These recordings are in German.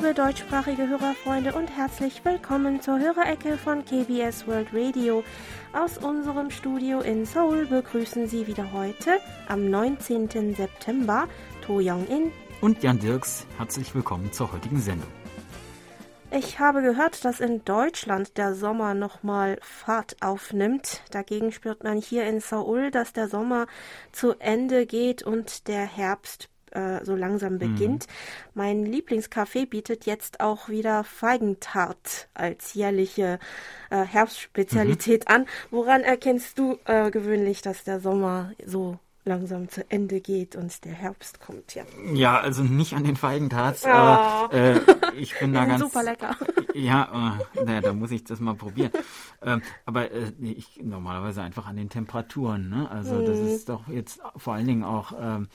liebe deutschsprachige Hörerfreunde und herzlich willkommen zur Hörerecke von KBS World Radio. Aus unserem Studio in Seoul begrüßen Sie wieder heute, am 19. September, To Young-in und Jan Dirks. Herzlich willkommen zur heutigen Sendung. Ich habe gehört, dass in Deutschland der Sommer nochmal Fahrt aufnimmt. Dagegen spürt man hier in Seoul, dass der Sommer zu Ende geht und der Herbst äh, so langsam mhm. beginnt. Mhm. Mein Lieblingscafé bietet jetzt auch wieder Feigentart als jährliche äh, Herbstspezialität mhm. an. Woran erkennst du äh, gewöhnlich, dass der Sommer so langsam zu Ende geht und der Herbst kommt, ja. Ja, also nicht an den Feigentarts, oh. aber äh, ich bin da ganz. Super lecker. Ja, äh, naja, da muss ich das mal probieren. ähm, aber äh, ich normalerweise einfach an den Temperaturen, ne? Also mhm. das ist doch jetzt vor allen Dingen auch. Ähm,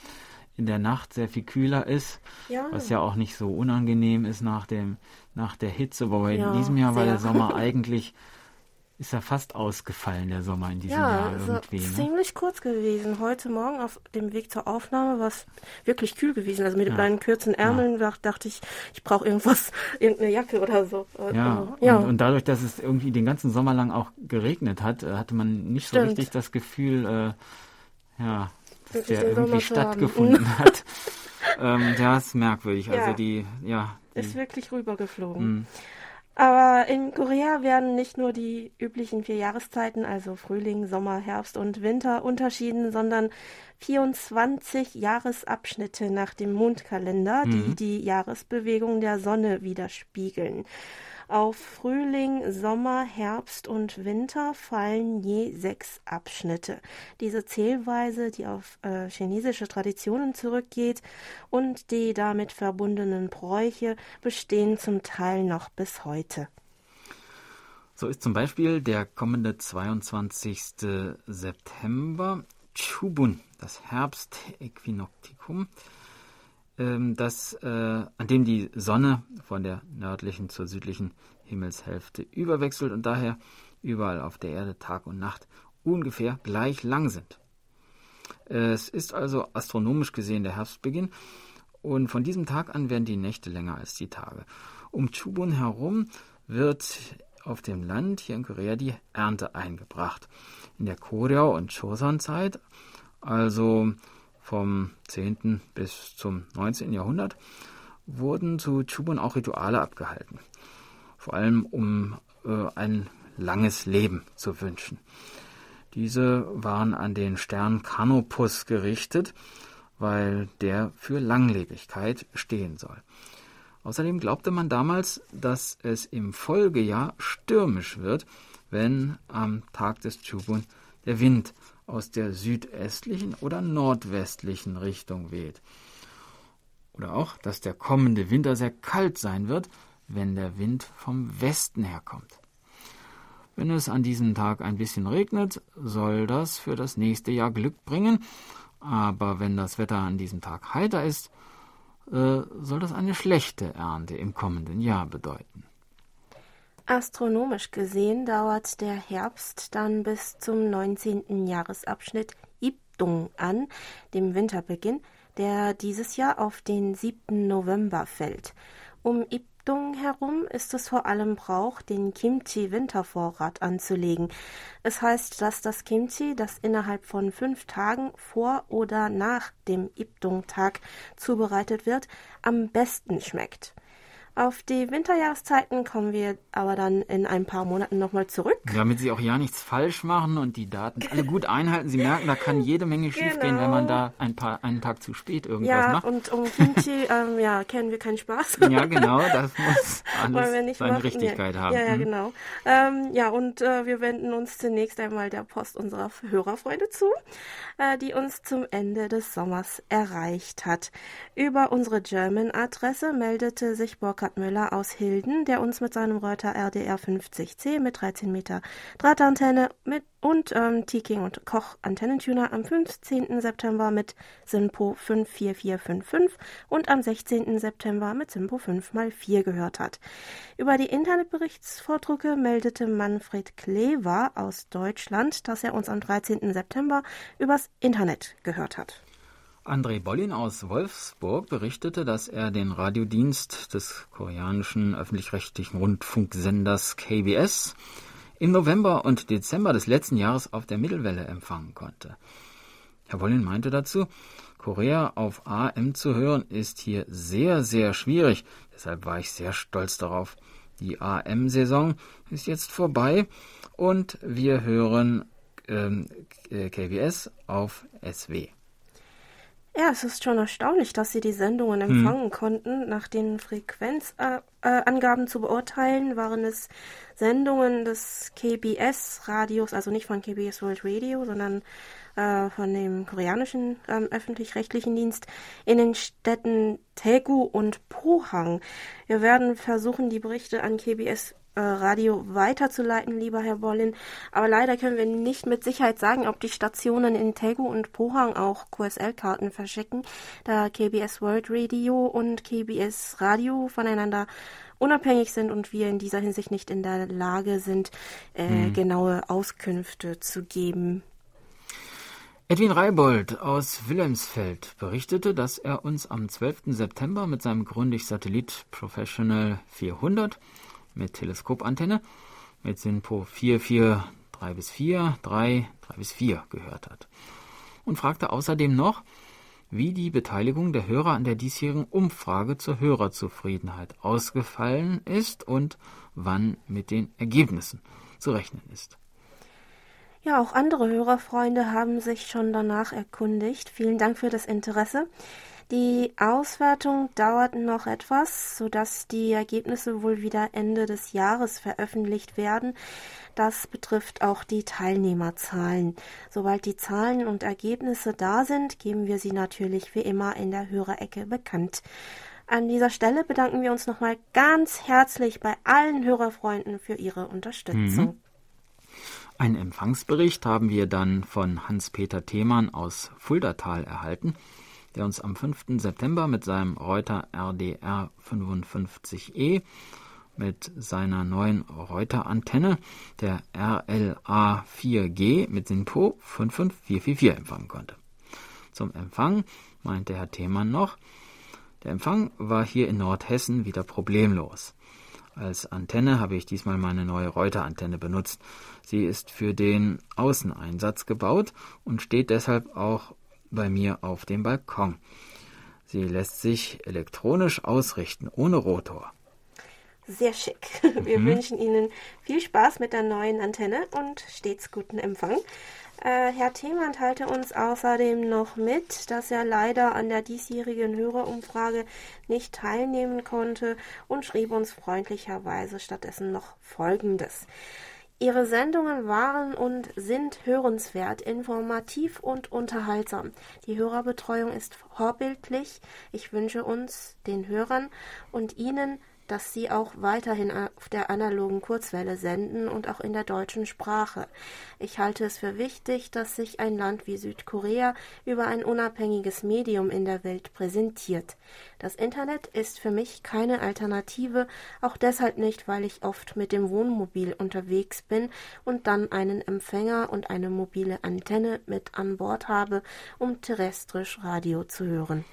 in der Nacht sehr viel kühler ist, ja. was ja auch nicht so unangenehm ist nach dem nach der Hitze. Wobei ja, in diesem Jahr sehr. war der Sommer eigentlich ist ja fast ausgefallen, der Sommer in diesem ja, Jahr irgendwie. Ja, ne? ziemlich kurz gewesen. Heute Morgen auf dem Weg zur Aufnahme war es wirklich kühl gewesen. Also mit ja. meinen kurzen Ärmeln ja. dachte ich, ich brauche irgendwas, irgendeine Jacke oder so. Ja, ja. Und, und, dadurch, dass es irgendwie den ganzen Sommer lang auch geregnet hat, äh, hatte man nicht Stimmt. so richtig das Gefühl, äh, ja, der irgendwie stattgefunden hat. ähm, ja, ist merkwürdig. Also ja. Also die, ja. Die, ist wirklich rübergeflogen. Mh. Aber in Korea werden nicht nur die üblichen vier Jahreszeiten, also Frühling, Sommer, Herbst und Winter, unterschieden, sondern 24 Jahresabschnitte nach dem Mondkalender, die mhm. die Jahresbewegung der Sonne widerspiegeln. Auf Frühling, Sommer, Herbst und Winter fallen je sechs Abschnitte. Diese Zählweise, die auf äh, chinesische Traditionen zurückgeht und die damit verbundenen Bräuche, bestehen zum Teil noch bis heute. So ist zum Beispiel der kommende 22. September Chubun, das Herbstäquinoktikum. Ähm, das, äh, an dem die Sonne von der nördlichen zur südlichen Himmelshälfte überwechselt und daher überall auf der Erde Tag und Nacht ungefähr gleich lang sind. Es ist also astronomisch gesehen der Herbstbeginn und von diesem Tag an werden die Nächte länger als die Tage. Um Chubun herum wird auf dem Land hier in Korea die Ernte eingebracht. In der Koryao- und Choson-Zeit, also vom 10. bis zum 19. Jahrhundert wurden zu Chubun auch Rituale abgehalten, vor allem um äh, ein langes Leben zu wünschen. Diese waren an den Stern Canopus gerichtet, weil der für Langlebigkeit stehen soll. Außerdem glaubte man damals, dass es im Folgejahr stürmisch wird, wenn am Tag des Chubun der Wind aus der südöstlichen oder nordwestlichen Richtung weht. Oder auch, dass der kommende Winter sehr kalt sein wird, wenn der Wind vom Westen herkommt. Wenn es an diesem Tag ein bisschen regnet, soll das für das nächste Jahr Glück bringen, aber wenn das Wetter an diesem Tag heiter ist, äh, soll das eine schlechte Ernte im kommenden Jahr bedeuten. Astronomisch gesehen dauert der Herbst dann bis zum 19. Jahresabschnitt Ibdung an, dem Winterbeginn, der dieses Jahr auf den 7. November fällt. Um Ibdung herum ist es vor allem Brauch, den Kimchi-Wintervorrat anzulegen. Es heißt, dass das Kimchi, das innerhalb von fünf Tagen vor oder nach dem Ibdung-Tag zubereitet wird, am besten schmeckt. Auf die Winterjahreszeiten kommen wir aber dann in ein paar Monaten nochmal zurück. Damit Sie auch ja nichts falsch machen und die Daten alle gut einhalten. Sie merken, da kann jede Menge schiefgehen, genau. wenn man da ein paar, einen Tag zu spät irgendwas ja, macht. Ja, und um Kimchi ähm, ja, kennen wir keinen Spaß. ja, genau, das muss alles seine machen. Richtigkeit ja, haben. Ja, ja, hm? genau. Ähm, ja, und äh, wir wenden uns zunächst einmal der Post unserer Hörerfreunde zu, äh, die uns zum Ende des Sommers erreicht hat. Über unsere German-Adresse meldete sich Burkhard Burkhard Müller aus Hilden, der uns mit seinem Reuter RDR 50C mit 13 Meter Drahtantenne mit und ähm, Tiking und Koch Antennentuner am 15. September mit Simpo 54455 und am 16. September mit Simpo 5x4 gehört hat. Über die Internetberichtsvordrucke meldete Manfred Klever aus Deutschland, dass er uns am 13. September übers Internet gehört hat. André Bollin aus Wolfsburg berichtete, dass er den Radiodienst des koreanischen öffentlich-rechtlichen Rundfunksenders KBS im November und Dezember des letzten Jahres auf der Mittelwelle empfangen konnte. Herr Bollin meinte dazu, Korea auf AM zu hören ist hier sehr, sehr schwierig. Deshalb war ich sehr stolz darauf. Die AM-Saison ist jetzt vorbei und wir hören ähm, KBS auf SW. Ja, es ist schon erstaunlich, dass sie die Sendungen hm. empfangen hm. konnten. Nach den Frequenzangaben äh, äh, zu beurteilen, waren es Sendungen des KBS-Radios, also nicht von KBS World Radio, sondern äh, von dem koreanischen ähm, öffentlich-rechtlichen Dienst in den Städten Daegu und Pohang. Wir werden versuchen, die Berichte an KBS Radio weiterzuleiten, lieber Herr Bollin. Aber leider können wir nicht mit Sicherheit sagen, ob die Stationen in Tegu und Pohang auch QSL-Karten verschicken, da KBS World Radio und KBS Radio voneinander unabhängig sind und wir in dieser Hinsicht nicht in der Lage sind, äh, hm. genaue Auskünfte zu geben. Edwin Reibold aus Wilhelmsfeld berichtete, dass er uns am 12. September mit seinem Grundig-Satellit Professional 400 mit Teleskopantenne mit SINPO 4, 4, 3 bis 4, 3, 3 bis 4 gehört hat. Und fragte außerdem noch, wie die Beteiligung der Hörer an der diesjährigen Umfrage zur Hörerzufriedenheit ausgefallen ist und wann mit den Ergebnissen zu rechnen ist. Ja, auch andere Hörerfreunde haben sich schon danach erkundigt. Vielen Dank für das Interesse. Die Auswertung dauert noch etwas, sodass die Ergebnisse wohl wieder Ende des Jahres veröffentlicht werden. Das betrifft auch die Teilnehmerzahlen. Sobald die Zahlen und Ergebnisse da sind, geben wir sie natürlich wie immer in der Hörerecke bekannt. An dieser Stelle bedanken wir uns nochmal ganz herzlich bei allen Hörerfreunden für ihre Unterstützung. Mhm. Einen Empfangsbericht haben wir dann von Hans-Peter Themann aus Fuldatal erhalten der uns am 5. September mit seinem Reuter RDR 55E mit seiner neuen Reuter-Antenne, der RLA 4G mit SINPO 55444 empfangen konnte. Zum Empfang meinte Herr Themann noch, der Empfang war hier in Nordhessen wieder problemlos. Als Antenne habe ich diesmal meine neue Reuter-Antenne benutzt. Sie ist für den Außeneinsatz gebaut und steht deshalb auch bei mir auf dem Balkon. Sie lässt sich elektronisch ausrichten, ohne Rotor. Sehr schick. Wir mhm. wünschen Ihnen viel Spaß mit der neuen Antenne und stets guten Empfang. Äh, Herr Themann teilte uns außerdem noch mit, dass er leider an der diesjährigen Hörerumfrage nicht teilnehmen konnte und schrieb uns freundlicherweise stattdessen noch Folgendes. Ihre Sendungen waren und sind hörenswert, informativ und unterhaltsam. Die Hörerbetreuung ist vorbildlich. Ich wünsche uns, den Hörern und Ihnen dass sie auch weiterhin auf der analogen Kurzwelle senden und auch in der deutschen Sprache. Ich halte es für wichtig, dass sich ein Land wie Südkorea über ein unabhängiges Medium in der Welt präsentiert. Das Internet ist für mich keine Alternative, auch deshalb nicht, weil ich oft mit dem Wohnmobil unterwegs bin und dann einen Empfänger und eine mobile Antenne mit an Bord habe, um terrestrisch Radio zu hören.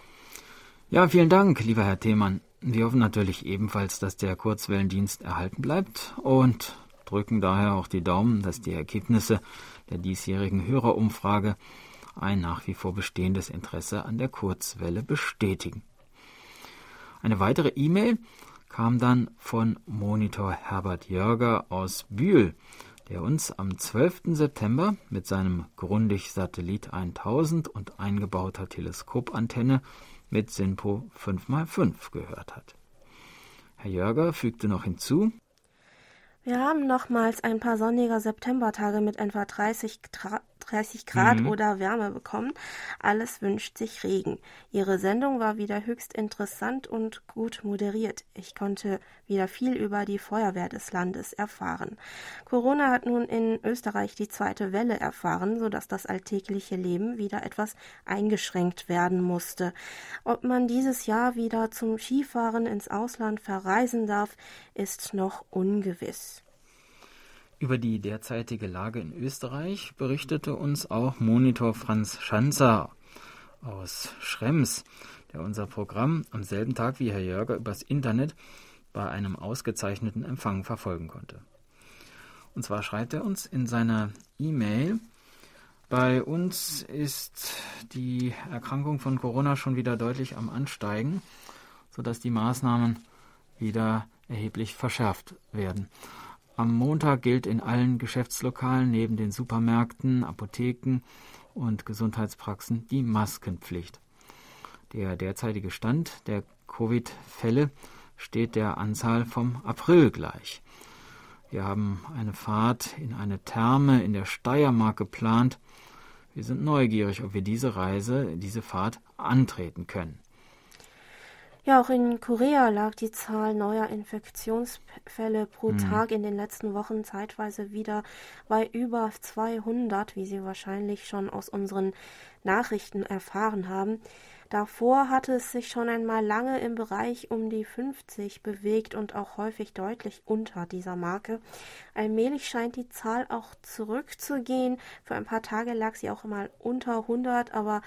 Ja, vielen Dank, lieber Herr Themann. Wir hoffen natürlich ebenfalls, dass der Kurzwellendienst erhalten bleibt und drücken daher auch die Daumen, dass die Ergebnisse der diesjährigen Hörerumfrage ein nach wie vor bestehendes Interesse an der Kurzwelle bestätigen. Eine weitere E-Mail kam dann von Monitor Herbert Jörger aus Bühl, der uns am 12. September mit seinem Grundig Satellit 1000 und eingebauter Teleskopantenne mit SINPO 5x5 gehört hat. Herr Jörger fügte noch hinzu, wir haben nochmals ein paar sonnige Septembertage mit etwa 30 Grad 30 Grad mhm. oder Wärme bekommen. Alles wünscht sich Regen. Ihre Sendung war wieder höchst interessant und gut moderiert. Ich konnte wieder viel über die Feuerwehr des Landes erfahren. Corona hat nun in Österreich die zweite Welle erfahren, sodass das alltägliche Leben wieder etwas eingeschränkt werden musste. Ob man dieses Jahr wieder zum Skifahren ins Ausland verreisen darf, ist noch ungewiss. Über die derzeitige Lage in Österreich berichtete uns auch Monitor Franz Schanzer aus Schrems, der unser Programm am selben Tag wie Herr Jörger übers Internet bei einem ausgezeichneten Empfang verfolgen konnte. Und zwar schreibt er uns in seiner E-Mail, bei uns ist die Erkrankung von Corona schon wieder deutlich am Ansteigen, sodass die Maßnahmen wieder erheblich verschärft werden. Am Montag gilt in allen Geschäftslokalen neben den Supermärkten, Apotheken und Gesundheitspraxen die Maskenpflicht. Der derzeitige Stand der Covid-Fälle steht der Anzahl vom April gleich. Wir haben eine Fahrt in eine Therme in der Steiermark geplant. Wir sind neugierig, ob wir diese Reise, diese Fahrt antreten können. Ja, auch in Korea lag die Zahl neuer Infektionsfälle pro mhm. Tag in den letzten Wochen zeitweise wieder bei über 200, wie Sie wahrscheinlich schon aus unseren Nachrichten erfahren haben. Davor hatte es sich schon einmal lange im Bereich um die 50 bewegt und auch häufig deutlich unter dieser Marke. Allmählich scheint die Zahl auch zurückzugehen. Für ein paar Tage lag sie auch mal unter 100, aber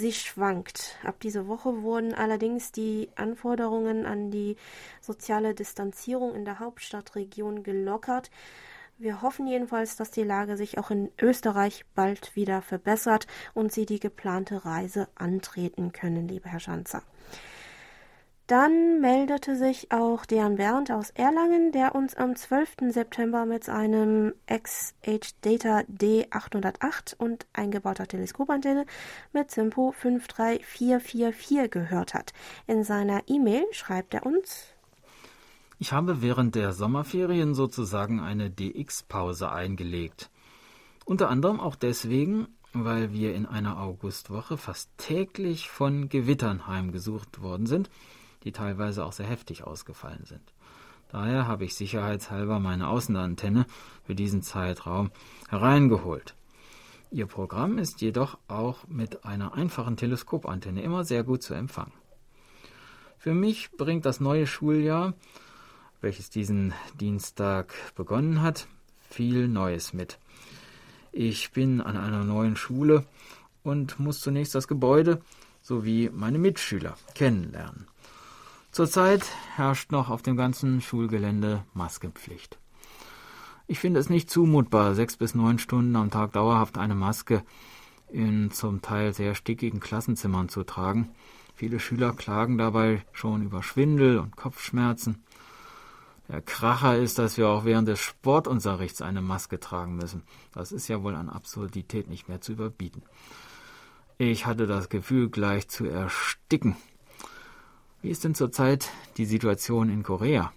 sie schwankt. Ab dieser Woche wurden allerdings die Anforderungen an die soziale Distanzierung in der Hauptstadtregion gelockert. Wir hoffen jedenfalls, dass die Lage sich auch in Österreich bald wieder verbessert und Sie die geplante Reise antreten können, lieber Herr Schanzer. Dann meldete sich auch Dejan Berndt aus Erlangen, der uns am 12. September mit seinem XH-Data D808 und eingebauter Teleskopantenne mit Simpo 53444 gehört hat. In seiner E-Mail schreibt er uns ich habe während der Sommerferien sozusagen eine DX-Pause eingelegt. Unter anderem auch deswegen, weil wir in einer Augustwoche fast täglich von Gewittern heimgesucht worden sind, die teilweise auch sehr heftig ausgefallen sind. Daher habe ich sicherheitshalber meine Außenantenne für diesen Zeitraum hereingeholt. Ihr Programm ist jedoch auch mit einer einfachen Teleskopantenne immer sehr gut zu empfangen. Für mich bringt das neue Schuljahr welches diesen Dienstag begonnen hat, viel Neues mit. Ich bin an einer neuen Schule und muss zunächst das Gebäude sowie meine Mitschüler kennenlernen. Zurzeit herrscht noch auf dem ganzen Schulgelände Maskenpflicht. Ich finde es nicht zumutbar, sechs bis neun Stunden am Tag dauerhaft eine Maske in zum Teil sehr stickigen Klassenzimmern zu tragen. Viele Schüler klagen dabei schon über Schwindel und Kopfschmerzen. Der Kracher ist, dass wir auch während des Sportunterrichts eine Maske tragen müssen. Das ist ja wohl an Absurdität nicht mehr zu überbieten. Ich hatte das Gefühl, gleich zu ersticken. Wie ist denn zurzeit die Situation in Korea?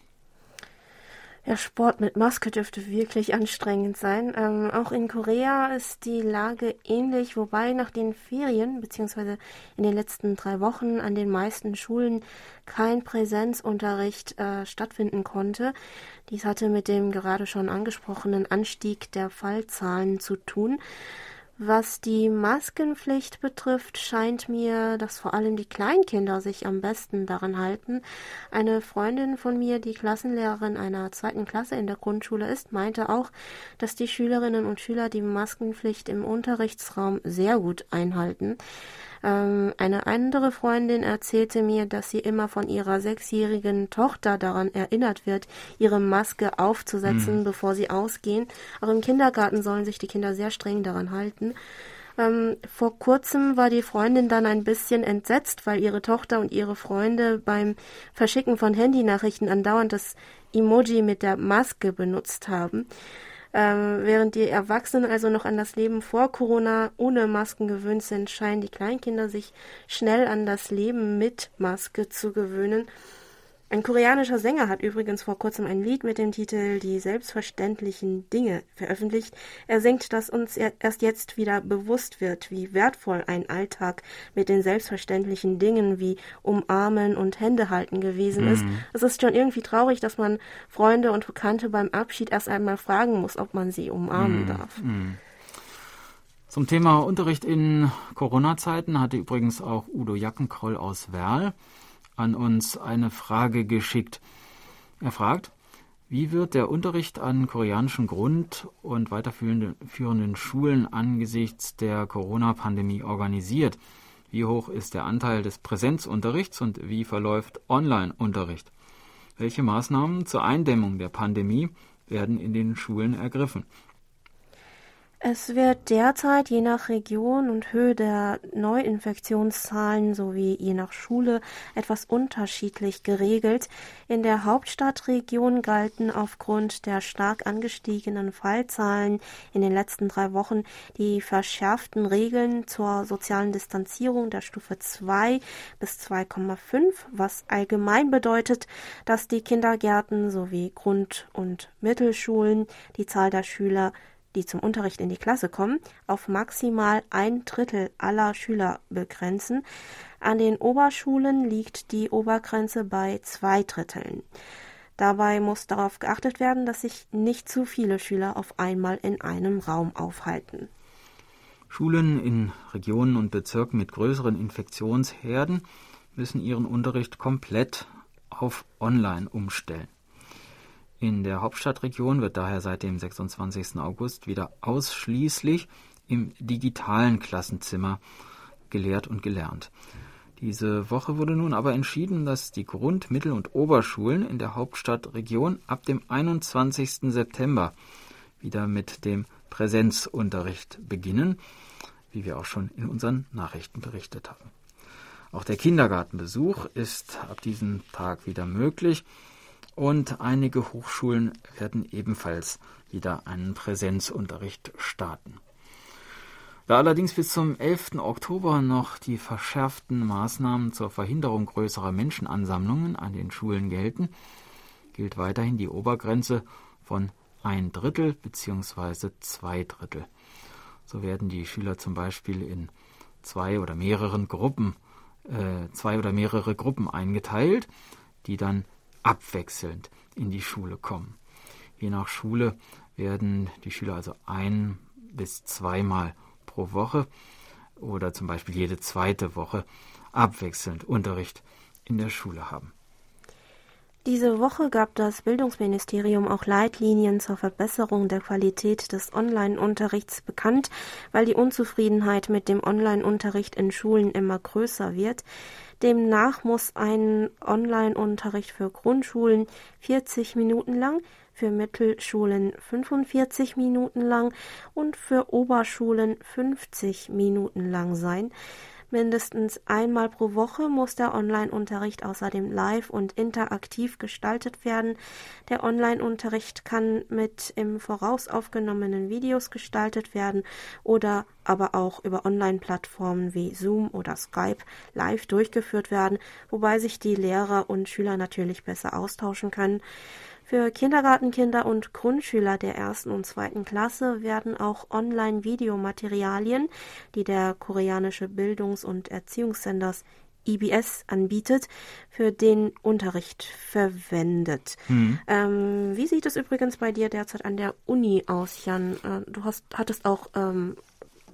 Ja, Sport mit Maske dürfte wirklich anstrengend sein. Ähm, auch in Korea ist die Lage ähnlich, wobei nach den Ferien beziehungsweise in den letzten drei Wochen an den meisten Schulen kein Präsenzunterricht äh, stattfinden konnte. Dies hatte mit dem gerade schon angesprochenen Anstieg der Fallzahlen zu tun. Was die Maskenpflicht betrifft, scheint mir, dass vor allem die Kleinkinder sich am besten daran halten. Eine Freundin von mir, die Klassenlehrerin einer zweiten Klasse in der Grundschule ist, meinte auch, dass die Schülerinnen und Schüler die Maskenpflicht im Unterrichtsraum sehr gut einhalten. Ähm, eine andere Freundin erzählte mir, dass sie immer von ihrer sechsjährigen Tochter daran erinnert wird, ihre Maske aufzusetzen, mhm. bevor sie ausgehen. Auch im Kindergarten sollen sich die Kinder sehr streng daran halten. Ähm, vor kurzem war die Freundin dann ein bisschen entsetzt, weil ihre Tochter und ihre Freunde beim Verschicken von Handynachrichten andauernd das Emoji mit der Maske benutzt haben. Ähm, während die Erwachsenen also noch an das Leben vor Corona ohne Masken gewöhnt sind, scheinen die Kleinkinder sich schnell an das Leben mit Maske zu gewöhnen. Ein koreanischer Sänger hat übrigens vor kurzem ein Lied mit dem Titel Die selbstverständlichen Dinge veröffentlicht. Er singt, dass uns erst jetzt wieder bewusst wird, wie wertvoll ein Alltag mit den selbstverständlichen Dingen wie Umarmen und Hände halten gewesen ist. Mhm. Es ist schon irgendwie traurig, dass man Freunde und Bekannte beim Abschied erst einmal fragen muss, ob man sie umarmen mhm. darf. Mhm. Zum Thema Unterricht in Corona-Zeiten hatte übrigens auch Udo Jackenkroll aus Werl an uns eine Frage geschickt. Er fragt, wie wird der Unterricht an koreanischen Grund- und weiterführenden Schulen angesichts der Corona-Pandemie organisiert? wie hoch ist der Anteil des Präsenzunterrichts und wie verläuft Online-Unterricht. Welche Maßnahmen zur Eindämmung der Pandemie werden in den Schulen ergriffen? Es wird derzeit je nach Region und Höhe der Neuinfektionszahlen sowie je nach Schule etwas unterschiedlich geregelt. In der Hauptstadtregion galten aufgrund der stark angestiegenen Fallzahlen in den letzten drei Wochen die verschärften Regeln zur sozialen Distanzierung der Stufe 2 bis 2,5, was allgemein bedeutet, dass die Kindergärten sowie Grund- und Mittelschulen die Zahl der Schüler die zum Unterricht in die Klasse kommen, auf maximal ein Drittel aller Schüler begrenzen. An den Oberschulen liegt die Obergrenze bei zwei Dritteln. Dabei muss darauf geachtet werden, dass sich nicht zu viele Schüler auf einmal in einem Raum aufhalten. Schulen in Regionen und Bezirken mit größeren Infektionsherden müssen ihren Unterricht komplett auf Online umstellen. In der Hauptstadtregion wird daher seit dem 26. August wieder ausschließlich im digitalen Klassenzimmer gelehrt und gelernt. Diese Woche wurde nun aber entschieden, dass die Grund-, Mittel- und Oberschulen in der Hauptstadtregion ab dem 21. September wieder mit dem Präsenzunterricht beginnen, wie wir auch schon in unseren Nachrichten berichtet haben. Auch der Kindergartenbesuch ist ab diesem Tag wieder möglich und einige Hochschulen werden ebenfalls wieder einen Präsenzunterricht starten. Da allerdings bis zum 11. Oktober noch die verschärften Maßnahmen zur Verhinderung größerer Menschenansammlungen an den Schulen gelten, gilt weiterhin die Obergrenze von ein Drittel bzw. zwei Drittel. So werden die Schüler zum Beispiel in zwei oder mehreren Gruppen, äh, zwei oder mehrere Gruppen eingeteilt, die dann abwechselnd in die Schule kommen. Je nach Schule werden die Schüler also ein bis zweimal pro Woche oder zum Beispiel jede zweite Woche abwechselnd Unterricht in der Schule haben. Diese Woche gab das Bildungsministerium auch Leitlinien zur Verbesserung der Qualität des Online-Unterrichts bekannt, weil die Unzufriedenheit mit dem Online-Unterricht in Schulen immer größer wird. Demnach muss ein Online-Unterricht für Grundschulen 40 Minuten lang, für Mittelschulen 45 Minuten lang und für Oberschulen 50 Minuten lang sein. Mindestens einmal pro Woche muss der Online-Unterricht außerdem live und interaktiv gestaltet werden. Der Online-Unterricht kann mit im Voraus aufgenommenen Videos gestaltet werden oder aber auch über Online-Plattformen wie Zoom oder Skype live durchgeführt werden, wobei sich die Lehrer und Schüler natürlich besser austauschen können. Für Kindergartenkinder und Grundschüler der ersten und zweiten Klasse werden auch Online-Videomaterialien, die der koreanische Bildungs- und Erziehungssenders IBS anbietet, für den Unterricht verwendet. Mhm. Ähm, wie sieht es übrigens bei dir derzeit an der Uni aus, Jan? Äh, du hast, hattest auch ähm,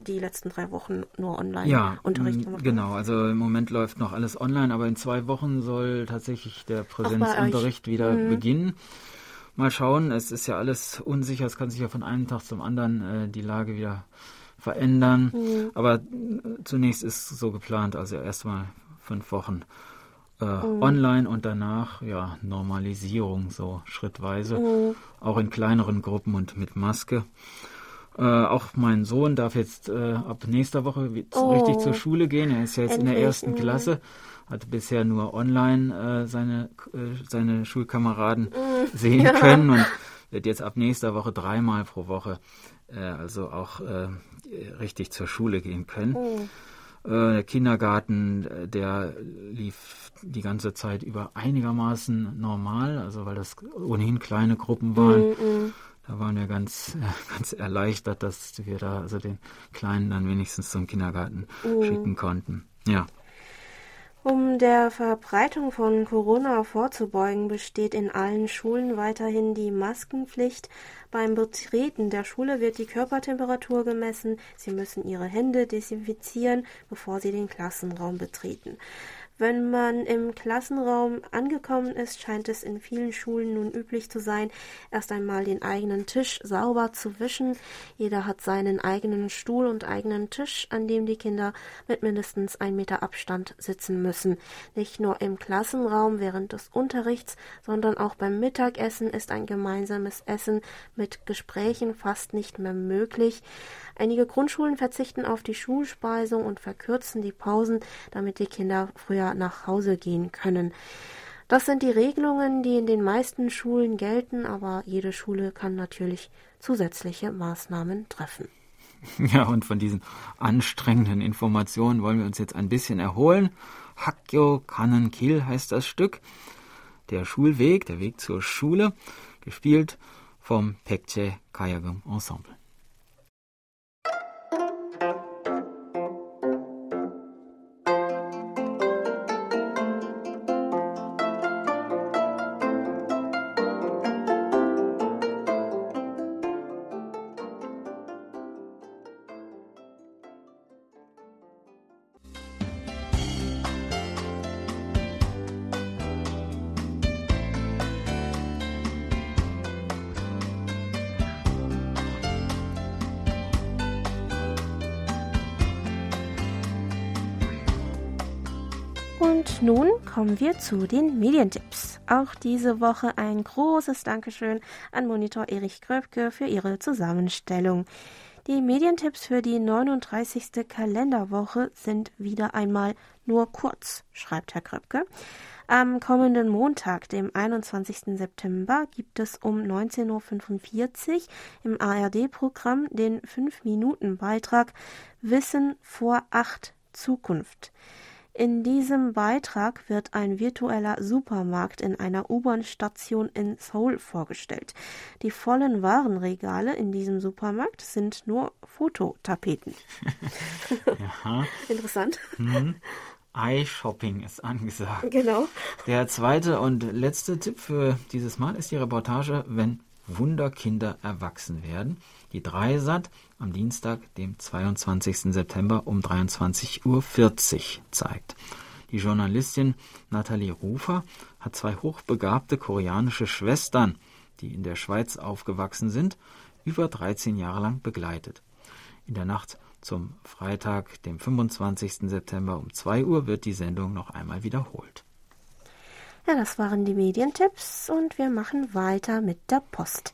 die letzten drei Wochen nur Online-Unterricht ja, gemacht. Genau, also im Moment läuft noch alles online, aber in zwei Wochen soll tatsächlich der Präsenzunterricht wieder mhm. beginnen. Mal schauen, es ist ja alles unsicher, es kann sich ja von einem Tag zum anderen äh, die Lage wieder verändern. Mhm. Aber äh, zunächst ist so geplant, also erstmal fünf Wochen äh, mhm. online und danach ja Normalisierung so schrittweise, mhm. auch in kleineren Gruppen und mit Maske. Äh, auch mein Sohn darf jetzt äh, ab nächster Woche oh. richtig zur Schule gehen. Er ist ja jetzt Endlich. in der ersten Klasse, hat bisher nur online äh, seine, äh, seine Schulkameraden mm. sehen ja. können und wird jetzt ab nächster Woche dreimal pro Woche äh, also auch äh, richtig zur Schule gehen können. Mm. Der Kindergarten, der lief die ganze Zeit über einigermaßen normal, also weil das ohnehin kleine Gruppen waren. Mm, mm. Da waren wir ganz, äh, ganz erleichtert, dass wir da also den Kleinen dann wenigstens zum Kindergarten mhm. schicken konnten. Ja. Um der Verbreitung von Corona vorzubeugen, besteht in allen Schulen weiterhin die Maskenpflicht. Beim Betreten der Schule wird die Körpertemperatur gemessen. Sie müssen ihre Hände desinfizieren, bevor sie den Klassenraum betreten. Wenn man im Klassenraum angekommen ist, scheint es in vielen Schulen nun üblich zu sein, erst einmal den eigenen Tisch sauber zu wischen. Jeder hat seinen eigenen Stuhl und eigenen Tisch, an dem die Kinder mit mindestens ein Meter Abstand sitzen müssen. Nicht nur im Klassenraum während des Unterrichts, sondern auch beim Mittagessen ist ein gemeinsames Essen mit Gesprächen fast nicht mehr möglich. Einige Grundschulen verzichten auf die Schulspeisung und verkürzen die Pausen, damit die Kinder früher nach Hause gehen können. Das sind die Regelungen, die in den meisten Schulen gelten, aber jede Schule kann natürlich zusätzliche Maßnahmen treffen. Ja, und von diesen anstrengenden Informationen wollen wir uns jetzt ein bisschen erholen. Hakyo Kannen Kiel heißt das Stück. Der Schulweg, der Weg zur Schule, gespielt vom Pekche Kayagum Ensemble. Wir zu den Medientipps. Auch diese Woche ein großes Dankeschön an Monitor Erich Kröpke für ihre Zusammenstellung. Die Medientipps für die 39. Kalenderwoche sind wieder einmal nur kurz, schreibt Herr Kröpke. Am kommenden Montag, dem 21. September, gibt es um 19.45 Uhr im ARD-Programm den 5-Minuten-Beitrag Wissen vor 8 Zukunft. In diesem Beitrag wird ein virtueller Supermarkt in einer U-Bahn-Station in Seoul vorgestellt. Die vollen Warenregale in diesem Supermarkt sind nur Fototapeten. Interessant. Hm. Eye-Shopping ist angesagt. Genau. Der zweite und letzte Tipp für dieses Mal ist die Reportage, wenn Wunderkinder erwachsen werden. Die Dreisat am Dienstag, dem 22. September um 23.40 Uhr zeigt. Die Journalistin Nathalie Rufer hat zwei hochbegabte koreanische Schwestern, die in der Schweiz aufgewachsen sind, über 13 Jahre lang begleitet. In der Nacht zum Freitag, dem 25. September um 2 Uhr wird die Sendung noch einmal wiederholt. Ja, das waren die Medientipps und wir machen weiter mit der Post.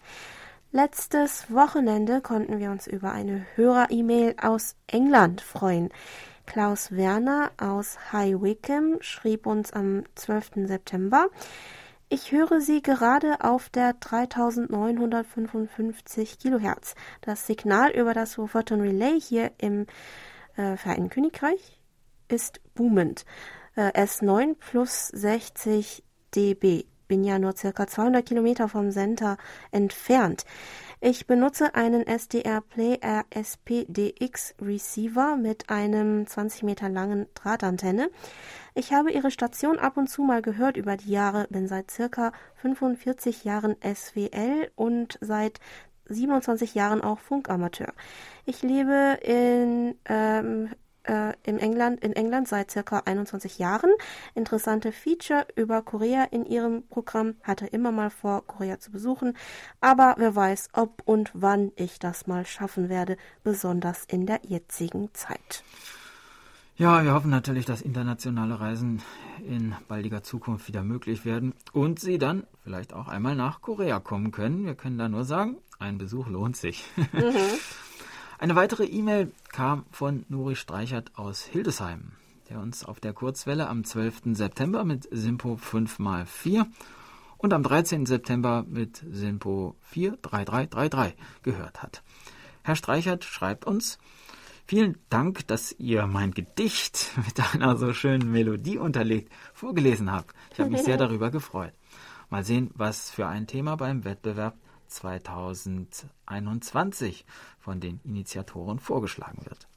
Letztes Wochenende konnten wir uns über eine Hörer-E-Mail aus England freuen. Klaus Werner aus High Wycombe schrieb uns am 12. September. Ich höre Sie gerade auf der 3955 Kilohertz. Das Signal über das Wolverton Relay hier im äh, Vereinigten Königreich ist boomend. Äh, S9 plus 60 dB bin ja nur circa 200 Kilometer vom Center entfernt. Ich benutze einen SDR Play RSPDX Receiver mit einem 20 Meter langen Drahtantenne. Ich habe Ihre Station ab und zu mal gehört über die Jahre, bin seit circa 45 Jahren SWL und seit 27 Jahren auch Funkamateur. Ich lebe in ähm, äh, in England, in England seit circa 21 Jahren. Interessante Feature über Korea in ihrem Programm. Hatte immer mal vor, Korea zu besuchen. Aber wer weiß, ob und wann ich das mal schaffen werde, besonders in der jetzigen Zeit. Ja, wir hoffen natürlich, dass internationale Reisen in baldiger Zukunft wieder möglich werden und Sie dann vielleicht auch einmal nach Korea kommen können. Wir können da nur sagen, ein Besuch lohnt sich. Mhm. Eine weitere E-Mail kam von Nuri Streichert aus Hildesheim, der uns auf der Kurzwelle am 12. September mit Simpo 5x4 und am 13. September mit Simpo 43333 gehört hat. Herr Streichert schreibt uns, Vielen Dank, dass ihr mein Gedicht mit einer so schönen Melodie unterlegt vorgelesen habt. Ich habe mich sehr darüber gefreut. Mal sehen, was für ein Thema beim Wettbewerb 2021 von den Initiatoren vorgeschlagen wird.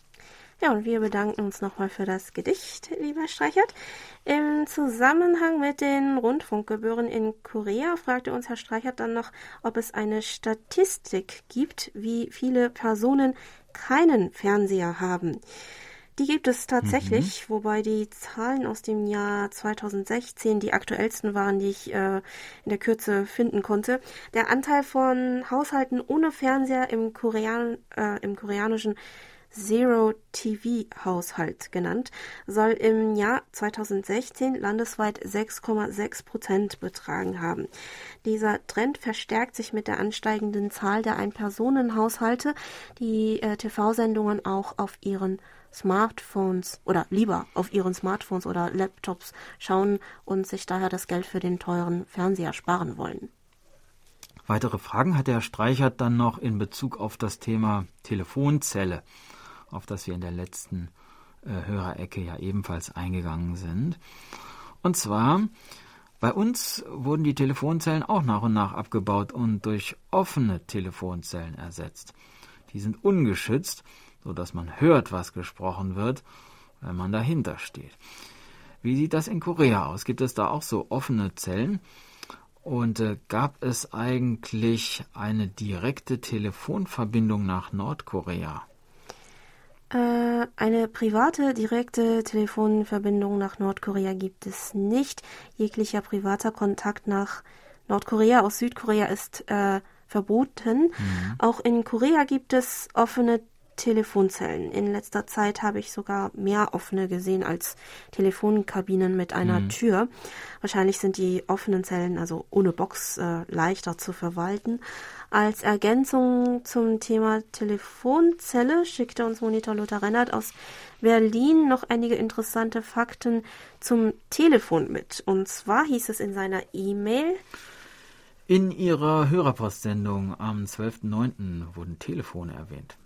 Ja, und wir bedanken uns nochmal für das Gedicht, lieber Streichert. Im Zusammenhang mit den Rundfunkgebühren in Korea fragte uns Herr Streichert dann noch, ob es eine Statistik gibt, wie viele Personen keinen Fernseher haben. Die gibt es tatsächlich, mhm. wobei die Zahlen aus dem Jahr 2016 die aktuellsten waren, die ich äh, in der Kürze finden konnte. Der Anteil von Haushalten ohne Fernseher im, Korean, äh, im koreanischen Zero-TV-Haushalt genannt, soll im Jahr 2016 landesweit 6,6 Prozent betragen haben. Dieser Trend verstärkt sich mit der ansteigenden Zahl der Ein-Personen-Haushalte, die äh, TV-Sendungen auch auf ihren Smartphones oder lieber auf ihren Smartphones oder Laptops schauen und sich daher das Geld für den teuren Fernseher sparen wollen. Weitere Fragen hat Herr Streichert dann noch in Bezug auf das Thema Telefonzelle auf das wir in der letzten äh, Hörerecke ja ebenfalls eingegangen sind. Und zwar, bei uns wurden die Telefonzellen auch nach und nach abgebaut und durch offene Telefonzellen ersetzt. Die sind ungeschützt, sodass man hört, was gesprochen wird, wenn man dahinter steht. Wie sieht das in Korea aus? Gibt es da auch so offene Zellen? Und äh, gab es eigentlich eine direkte Telefonverbindung nach Nordkorea? Äh, eine private, direkte Telefonverbindung nach Nordkorea gibt es nicht. Jeglicher privater Kontakt nach Nordkorea aus Südkorea ist äh, verboten. Mhm. Auch in Korea gibt es offene Telefonzellen. In letzter Zeit habe ich sogar mehr offene gesehen als Telefonkabinen mit einer mhm. Tür. Wahrscheinlich sind die offenen Zellen, also ohne Box, äh, leichter zu verwalten. Als Ergänzung zum Thema Telefonzelle schickte uns Monitor Lothar Rennert aus Berlin noch einige interessante Fakten zum Telefon mit. Und zwar hieß es in seiner E-Mail, in ihrer Hörerpostsendung am 12.09. wurden Telefone erwähnt.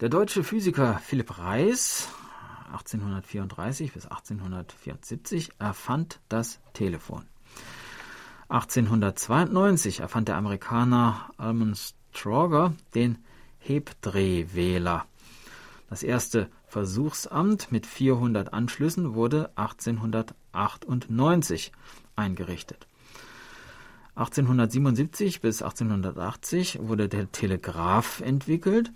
Der deutsche Physiker Philipp Reis 1834 bis 1874 erfand das Telefon. 1892 erfand der Amerikaner Almond Stroger den Hebdrehwähler. Das erste Versuchsamt mit 400 Anschlüssen wurde 1898 eingerichtet. 1877 bis 1880 wurde der Telegraph entwickelt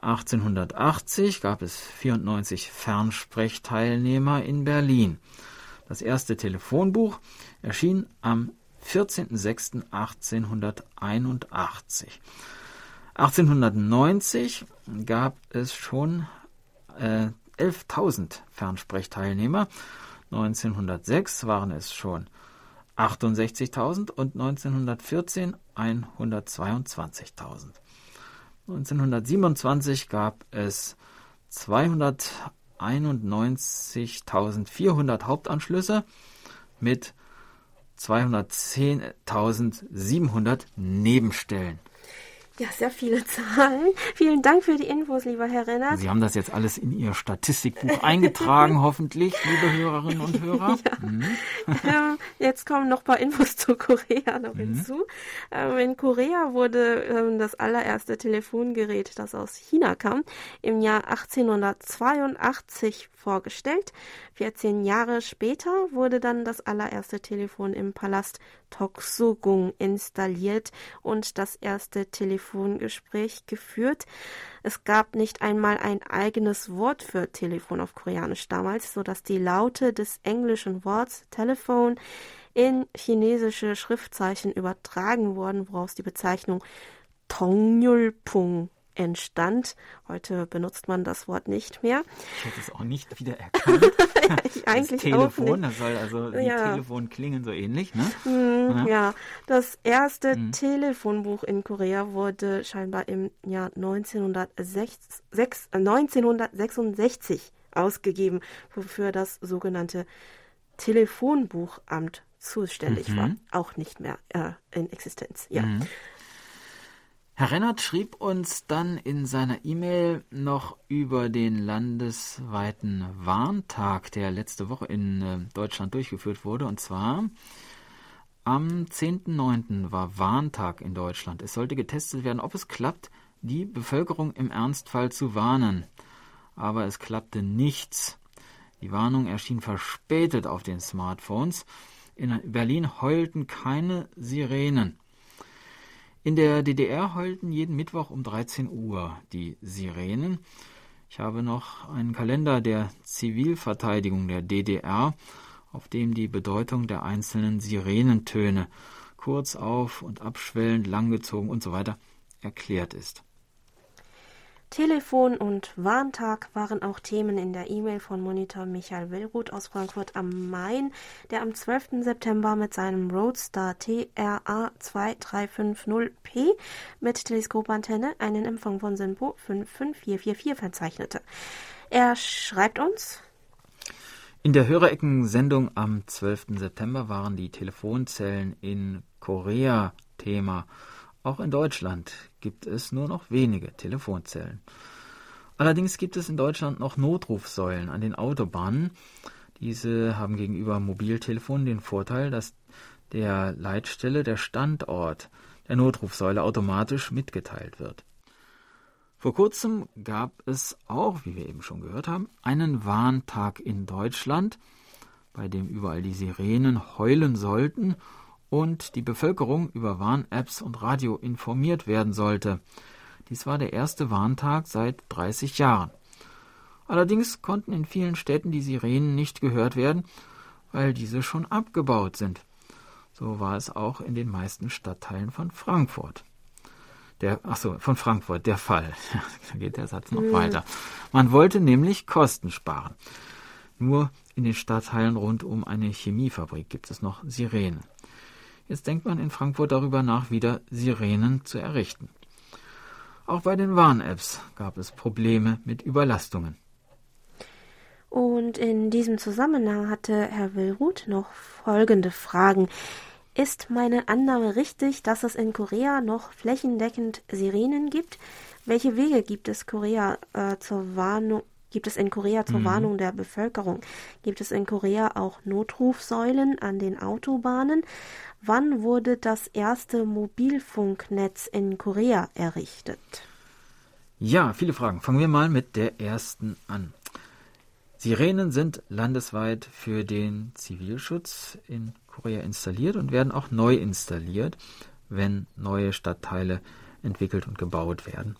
1880 gab es 94 Fernsprechteilnehmer in Berlin. Das erste Telefonbuch erschien am 14.06.1881. 1890 gab es schon äh, 11.000 Fernsprechteilnehmer. 1906 waren es schon 68.000 und 1914 122.000. 1927 gab es 291.400 Hauptanschlüsse mit 210.700 Nebenstellen. Ja, sehr viele Zahlen. Vielen Dank für die Infos, lieber Herr Renner. Sie haben das jetzt alles in Ihr Statistikbuch eingetragen, hoffentlich, liebe Hörerinnen und Hörer. Ja. Mhm. Ähm, jetzt kommen noch ein paar Infos zu Korea noch mhm. hinzu. Ähm, in Korea wurde ähm, das allererste Telefongerät, das aus China kam, im Jahr 1882 vorgestellt. 14 Jahre später wurde dann das allererste Telefon im Palast Toksugung installiert und das erste Telefongespräch geführt. Es gab nicht einmal ein eigenes Wort für Telefon auf Koreanisch damals, so dass die Laute des englischen Worts Telefon in chinesische Schriftzeichen übertragen wurden, woraus die Bezeichnung Tongyulpung entstand. Heute benutzt man das Wort nicht mehr. Ich hätte es auch nicht wieder erkannt. Eigentlich das Telefon, das soll also wie ja. Telefon klingen so ähnlich, ne? Mm, ja. ja. das erste mm. Telefonbuch in Korea wurde scheinbar im Jahr 1906, 1966 ausgegeben, wofür das sogenannte Telefonbuchamt zuständig mhm. war. Auch nicht mehr äh, in Existenz. Ja. Mhm. Herr Rennert schrieb uns dann in seiner E-Mail noch über den landesweiten Warntag, der letzte Woche in äh, Deutschland durchgeführt wurde. Und zwar am 10.9. war Warntag in Deutschland. Es sollte getestet werden, ob es klappt, die Bevölkerung im Ernstfall zu warnen. Aber es klappte nichts. Die Warnung erschien verspätet auf den Smartphones. In Berlin heulten keine Sirenen. In der DDR heulten jeden Mittwoch um 13 Uhr die Sirenen. Ich habe noch einen Kalender der Zivilverteidigung der DDR, auf dem die Bedeutung der einzelnen Sirenentöne kurz auf und abschwellend, langgezogen und so weiter erklärt ist. Telefon und Warntag waren auch Themen in der E-Mail von Monitor Michael Willruth aus Frankfurt am Main, der am 12. September mit seinem Roadstar TRA 2350P mit Teleskopantenne einen Empfang von SINPO 55444 verzeichnete. Er schreibt uns, in der Hörerecken-Sendung am 12. September waren die Telefonzellen in Korea Thema. Auch in Deutschland gibt es nur noch wenige Telefonzellen. Allerdings gibt es in Deutschland noch Notrufsäulen an den Autobahnen. Diese haben gegenüber Mobiltelefonen den Vorteil, dass der Leitstelle der Standort der Notrufsäule automatisch mitgeteilt wird. Vor kurzem gab es auch, wie wir eben schon gehört haben, einen Warntag in Deutschland, bei dem überall die Sirenen heulen sollten und die Bevölkerung über Warn-Apps und Radio informiert werden sollte. Dies war der erste Warntag seit 30 Jahren. Allerdings konnten in vielen Städten die Sirenen nicht gehört werden, weil diese schon abgebaut sind. So war es auch in den meisten Stadtteilen von Frankfurt. Der, ach so, von Frankfurt, der Fall. da geht der Satz noch mhm. weiter. Man wollte nämlich Kosten sparen. Nur in den Stadtteilen rund um eine Chemiefabrik gibt es noch Sirenen. Jetzt denkt man in Frankfurt darüber nach, wieder Sirenen zu errichten. Auch bei den Warn-Apps gab es Probleme mit Überlastungen. Und in diesem Zusammenhang hatte Herr Willruth noch folgende Fragen. Ist meine Annahme richtig, dass es in Korea noch flächendeckend Sirenen gibt? Welche Wege gibt es Korea äh, zur Warnung, gibt es in Korea zur mhm. Warnung der Bevölkerung? Gibt es in Korea auch Notrufsäulen an den Autobahnen? Wann wurde das erste Mobilfunknetz in Korea errichtet? Ja, viele Fragen. Fangen wir mal mit der ersten an. Sirenen sind landesweit für den Zivilschutz in Korea installiert und werden auch neu installiert, wenn neue Stadtteile entwickelt und gebaut werden.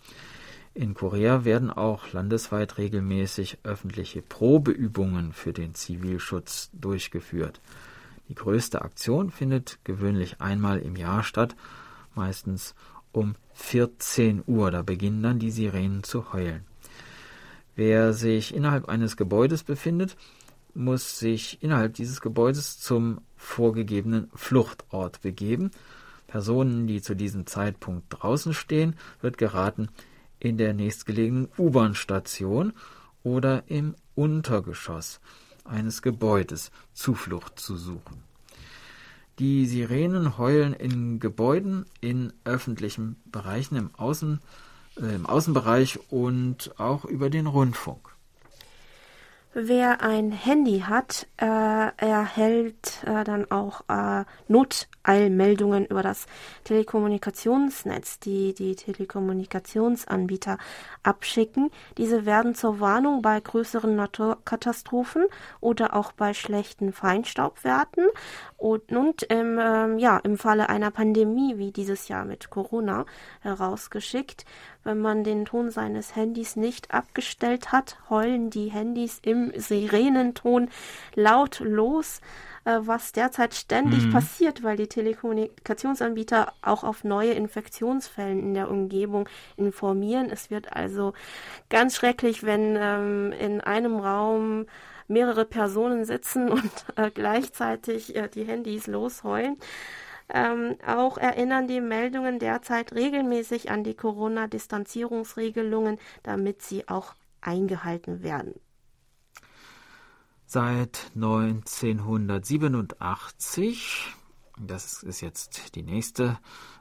In Korea werden auch landesweit regelmäßig öffentliche Probeübungen für den Zivilschutz durchgeführt. Die größte Aktion findet gewöhnlich einmal im Jahr statt, meistens um 14 Uhr. Da beginnen dann die Sirenen zu heulen. Wer sich innerhalb eines Gebäudes befindet, muss sich innerhalb dieses Gebäudes zum vorgegebenen Fluchtort begeben. Personen, die zu diesem Zeitpunkt draußen stehen, wird geraten, in der nächstgelegenen U-Bahn-Station oder im Untergeschoss eines Gebäudes Zuflucht zu suchen. Die Sirenen heulen in Gebäuden, in öffentlichen Bereichen, im, Außen, äh, im Außenbereich und auch über den Rundfunk. Wer ein Handy hat, äh, erhält äh, dann auch äh, Noteilmeldungen über das Telekommunikationsnetz, die die Telekommunikationsanbieter abschicken. Diese werden zur Warnung bei größeren Naturkatastrophen oder auch bei schlechten Feinstaubwerten und, und im, ähm, ja, im Falle einer Pandemie wie dieses Jahr mit Corona herausgeschickt. Wenn man den Ton seines Handys nicht abgestellt hat, heulen die Handys im Sirenenton laut los, äh, was derzeit ständig mhm. passiert, weil die Telekommunikationsanbieter auch auf neue Infektionsfällen in der Umgebung informieren. Es wird also ganz schrecklich, wenn ähm, in einem Raum mehrere Personen sitzen und äh, gleichzeitig äh, die Handys losheulen. Ähm, auch erinnern die Meldungen derzeit regelmäßig an die Corona-Distanzierungsregelungen, damit sie auch eingehalten werden. Seit 1987, das ist jetzt die nächste,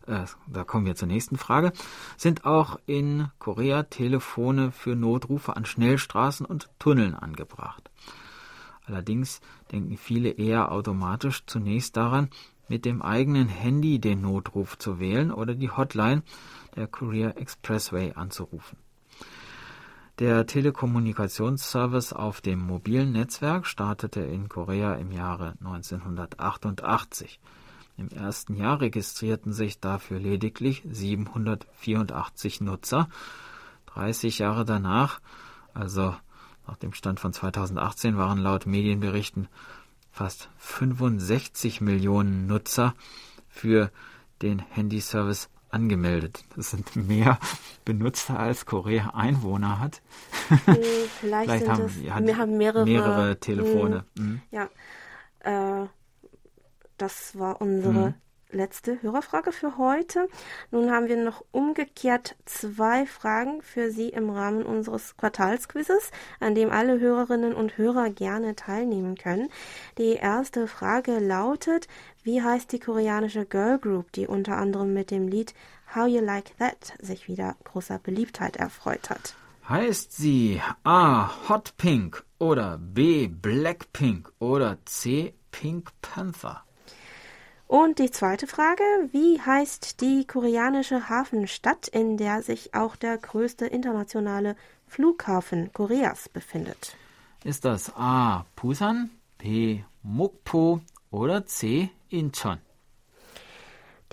äh, da kommen wir zur nächsten Frage, sind auch in Korea Telefone für Notrufe an Schnellstraßen und Tunneln angebracht. Allerdings denken viele eher automatisch zunächst daran, mit dem eigenen Handy den Notruf zu wählen oder die Hotline der Korea Expressway anzurufen. Der Telekommunikationsservice auf dem mobilen Netzwerk startete in Korea im Jahre 1988. Im ersten Jahr registrierten sich dafür lediglich 784 Nutzer. 30 Jahre danach, Also nach dem Stand von 2018 waren laut Medienberichten fast 65 Millionen Nutzer für den Handyservice angemeldet. Das sind mehr Benutzer als Korea Einwohner hat. Hm, vielleicht, Vielleicht haben, es, hat wir haben mehrere, mehrere Telefone. Mhm. Ja, äh, das war unsere mhm letzte Hörerfrage für heute. Nun haben wir noch umgekehrt zwei Fragen für Sie im Rahmen unseres Quartalsquizzes, an dem alle Hörerinnen und Hörer gerne teilnehmen können. Die erste Frage lautet, wie heißt die koreanische Girl Group, die unter anderem mit dem Lied How You Like That sich wieder großer Beliebtheit erfreut hat? Heißt sie A. Hot Pink oder B. Blackpink oder C. Pink Panther? Und die zweite Frage, wie heißt die koreanische Hafenstadt, in der sich auch der größte internationale Flughafen Koreas befindet? Ist das A. Busan, B. Mokpo oder C. Incheon?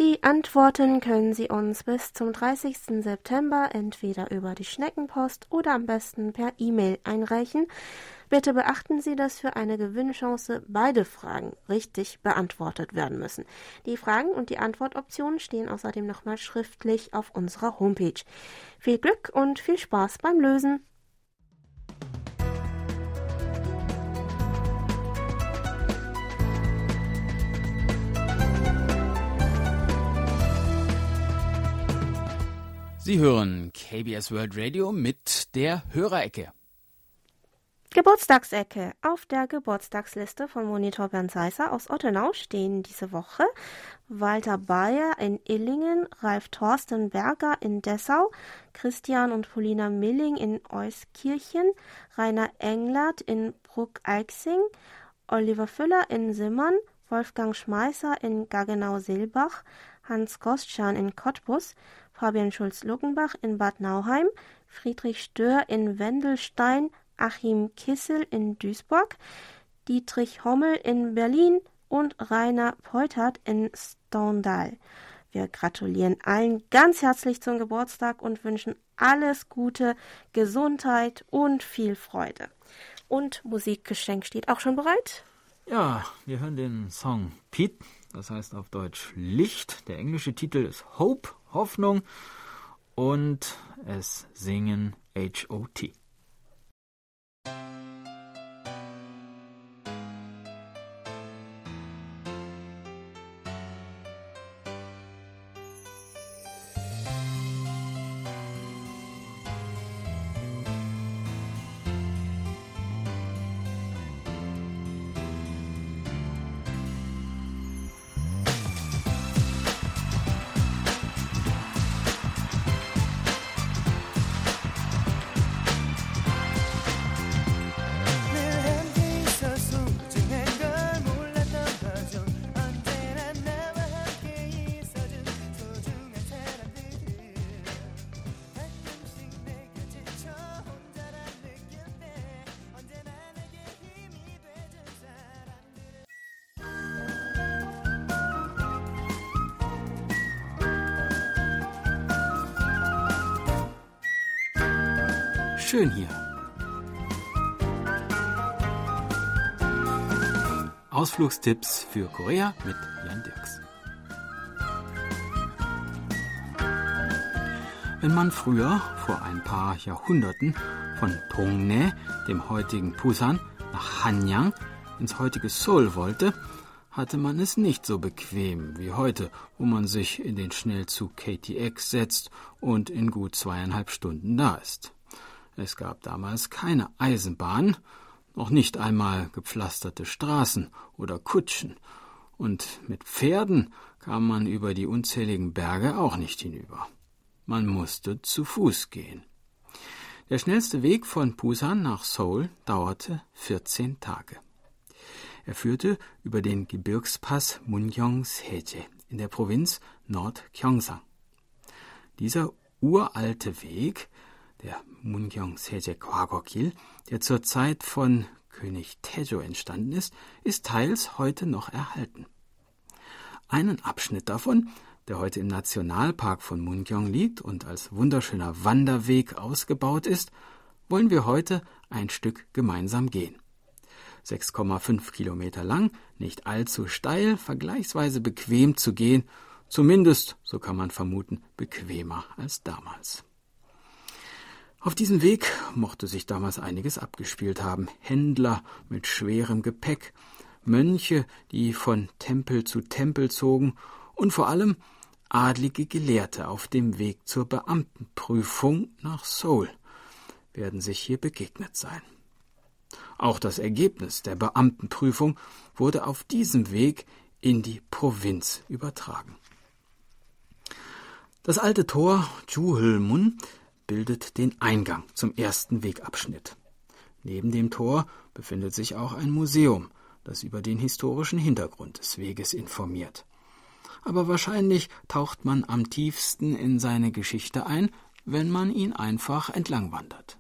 Die Antworten können Sie uns bis zum 30. September entweder über die Schneckenpost oder am besten per E-Mail einreichen. Bitte beachten Sie, dass für eine Gewinnchance beide Fragen richtig beantwortet werden müssen. Die Fragen und die Antwortoptionen stehen außerdem nochmal schriftlich auf unserer Homepage. Viel Glück und viel Spaß beim Lösen! Sie hören KBS World Radio mit der Hörerecke. Geburtstagsecke. Auf der Geburtstagsliste von Monitor Bernd Seisser aus Ottenau stehen diese Woche Walter Bayer in Illingen, Ralf Thorsten Berger in Dessau, Christian und Polina Milling in Euskirchen, Rainer Englert in Bruck-Eichsing, Oliver Füller in Simmern, Wolfgang Schmeißer in Gaggenau-Silbach, Hans Gostschan in Cottbus, Fabian Schulz-Luckenbach in Bad Nauheim, Friedrich Stör in Wendelstein, Achim Kissel in Duisburg, Dietrich Hommel in Berlin und Rainer Peutert in Stondal. Wir gratulieren allen ganz herzlich zum Geburtstag und wünschen alles Gute, Gesundheit und viel Freude. Und Musikgeschenk steht auch schon bereit? Ja, wir hören den Song Pete, das heißt auf Deutsch Licht. Der englische Titel ist Hope, Hoffnung und es singen H.O.T. Ausflugstipps für Korea mit Jan Dirks. Wenn man früher, vor ein paar Jahrhunderten, von Dongnae, dem heutigen Busan, nach Hanyang, ins heutige Seoul wollte, hatte man es nicht so bequem wie heute, wo man sich in den Schnellzug KTX setzt und in gut zweieinhalb Stunden da ist. Es gab damals keine Eisenbahn, noch nicht einmal gepflasterte Straßen oder Kutschen, und mit Pferden kam man über die unzähligen Berge auch nicht hinüber. Man musste zu Fuß gehen. Der schnellste Weg von Busan nach Seoul dauerte 14 Tage. Er führte über den Gebirgspass Mungyong-seje in der Provinz Nord-Gyeongsang. Dieser uralte Weg der Mungyong Seje Kwagokil, der zur Zeit von König Tejo entstanden ist, ist teils heute noch erhalten. Einen Abschnitt davon, der heute im Nationalpark von Mungyong liegt und als wunderschöner Wanderweg ausgebaut ist, wollen wir heute ein Stück gemeinsam gehen. 6,5 Kilometer lang, nicht allzu steil, vergleichsweise bequem zu gehen, zumindest, so kann man vermuten, bequemer als damals. Auf diesem Weg mochte sich damals einiges abgespielt haben. Händler mit schwerem Gepäck, Mönche, die von Tempel zu Tempel zogen und vor allem adlige Gelehrte auf dem Weg zur Beamtenprüfung nach Seoul werden sich hier begegnet sein. Auch das Ergebnis der Beamtenprüfung wurde auf diesem Weg in die Provinz übertragen. Das alte Tor Juhulmun bildet den Eingang zum ersten Wegabschnitt. Neben dem Tor befindet sich auch ein Museum, das über den historischen Hintergrund des Weges informiert. Aber wahrscheinlich taucht man am tiefsten in seine Geschichte ein, wenn man ihn einfach entlangwandert.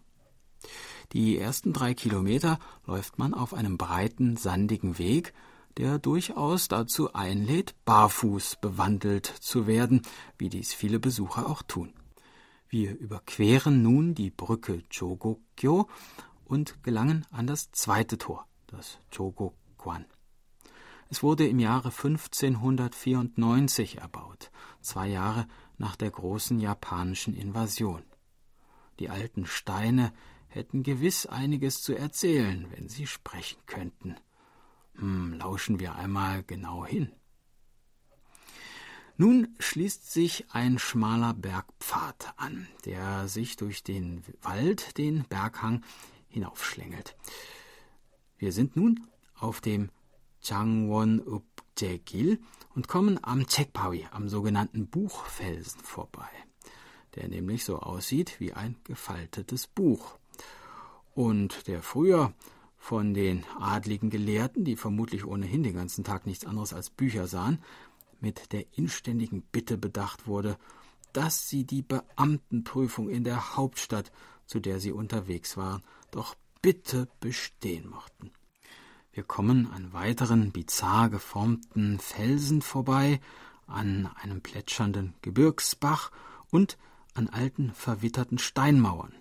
Die ersten drei Kilometer läuft man auf einem breiten, sandigen Weg, der durchaus dazu einlädt, barfuß bewandelt zu werden, wie dies viele Besucher auch tun. Wir überqueren nun die Brücke Chogokyo und gelangen an das zweite Tor, das Chogokwan. Es wurde im Jahre 1594 erbaut, zwei Jahre nach der großen japanischen Invasion. Die alten Steine hätten gewiss einiges zu erzählen, wenn sie sprechen könnten. Hm, lauschen wir einmal genau hin. Nun schließt sich ein schmaler Bergpfad an, der sich durch den Wald den Berghang hinaufschlängelt. Wir sind nun auf dem Changwon Upjegil und kommen am Chekpawi, am sogenannten Buchfelsen vorbei, der nämlich so aussieht wie ein gefaltetes Buch. Und der früher von den adligen Gelehrten, die vermutlich ohnehin den ganzen Tag nichts anderes als Bücher sahen, mit der inständigen Bitte bedacht wurde, dass sie die Beamtenprüfung in der Hauptstadt, zu der sie unterwegs waren, doch bitte bestehen mochten. Wir kommen an weiteren bizarr geformten Felsen vorbei, an einem plätschernden Gebirgsbach und an alten verwitterten Steinmauern,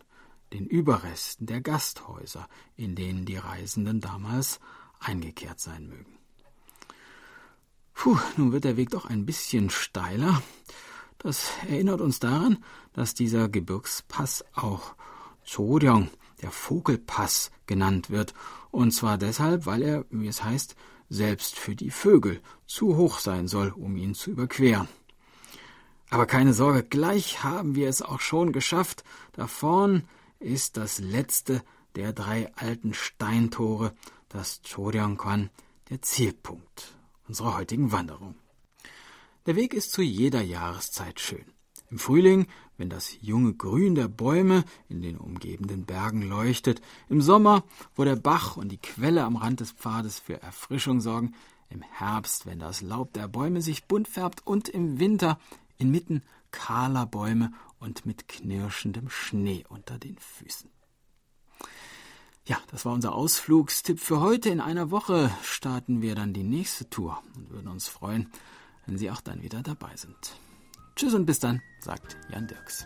den Überresten der Gasthäuser, in denen die Reisenden damals eingekehrt sein mögen. Puh, nun wird der Weg doch ein bisschen steiler. Das erinnert uns daran, dass dieser Gebirgspass auch Choryong, der Vogelpass, genannt wird, und zwar deshalb, weil er, wie es heißt, selbst für die Vögel zu hoch sein soll, um ihn zu überqueren. Aber keine Sorge, gleich haben wir es auch schon geschafft. Da vorn ist das letzte der drei alten Steintore, das Choryangkwan, der Zielpunkt unserer heutigen Wanderung. Der Weg ist zu jeder Jahreszeit schön. Im Frühling, wenn das junge Grün der Bäume in den umgebenden Bergen leuchtet, im Sommer, wo der Bach und die Quelle am Rand des Pfades für Erfrischung sorgen, im Herbst, wenn das Laub der Bäume sich bunt färbt und im Winter inmitten kahler Bäume und mit knirschendem Schnee unter den Füßen. Ja, das war unser Ausflugstipp für heute. In einer Woche starten wir dann die nächste Tour und würden uns freuen, wenn Sie auch dann wieder dabei sind. Tschüss und bis dann, sagt Jan Dirks.